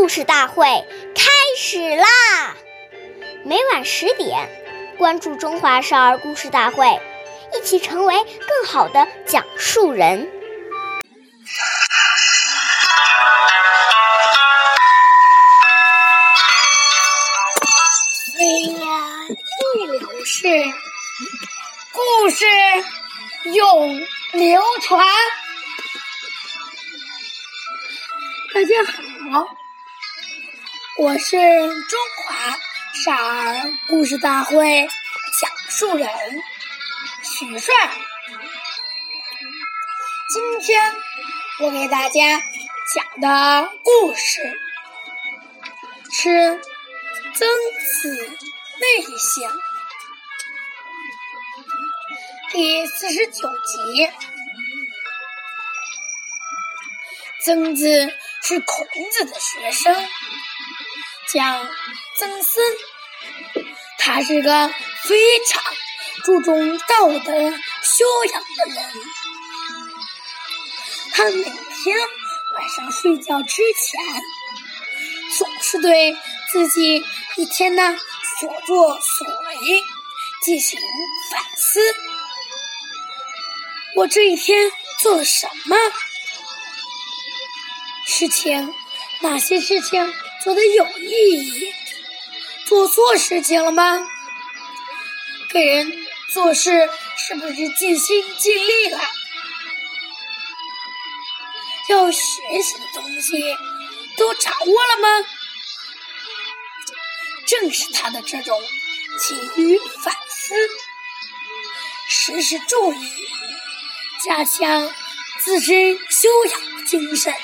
故事大会开始啦！每晚十点，关注《中华少儿故事大会》，一起成为更好的讲述人。岁月流逝，故事永流传。大家好，我是中华少儿故事大会讲述人许帅。今天我给大家讲的故事是《曾子内省》第四十九集。曾子。是孔子的学生，叫曾参。他是个非常注重道德修养的人。他每天晚上睡觉之前，总是对自己一天的所作所为进行反思。我这一天做了什么？事情，哪些事情做的有意义？做错事情了吗？给人做事是不是尽心尽力了？要学习的东西都掌握了吗？正是他的这种勤于反思、时时注意、加强自身修养的精神。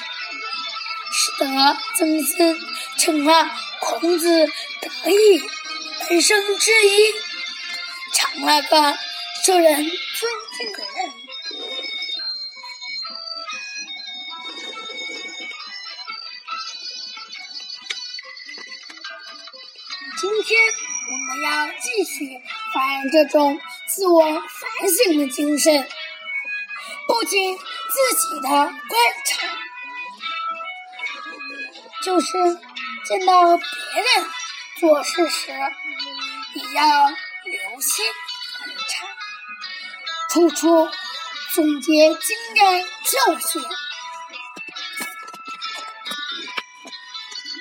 使得曾孙成了孔子得意门生之一，成了个受人尊敬的人。今天我们要继续发扬这种自我反省的精神，不仅自己的观察。就是见到别人做事时，也要留心观察，处处总结经验教训。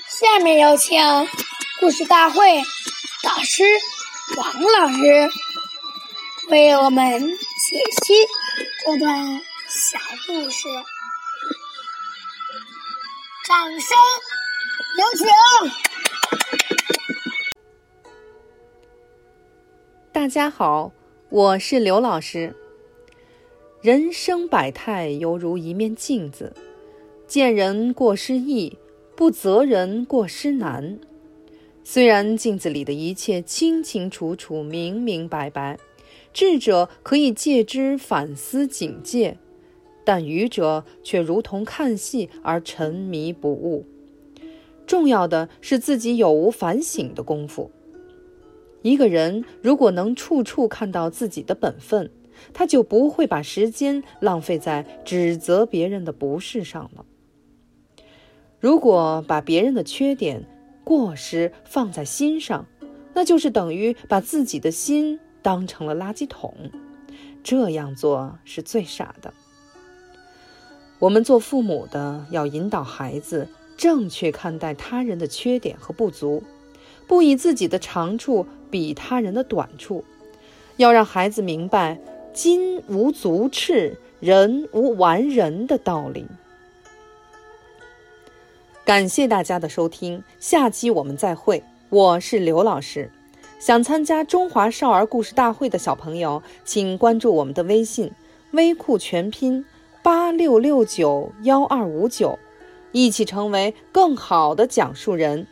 下面有请故事大会导师王老师为我们解析这段小故事，掌声。有请。大家好，我是刘老师。人生百态犹如一面镜子，见人过失易，不责人过失难。虽然镜子里的一切清清楚楚、明明白白，智者可以借之反思警戒，但愚者却如同看戏而沉迷不悟。重要的是自己有无反省的功夫。一个人如果能处处看到自己的本分，他就不会把时间浪费在指责别人的不是上了。如果把别人的缺点、过失放在心上，那就是等于把自己的心当成了垃圾桶。这样做是最傻的。我们做父母的要引导孩子。正确看待他人的缺点和不足，不以自己的长处比他人的短处，要让孩子明白“金无足赤，人无完人”的道理。感谢大家的收听，下期我们再会。我是刘老师，想参加中华少儿故事大会的小朋友，请关注我们的微信“微库全拼八六六九幺二五九”。一起成为更好的讲述人。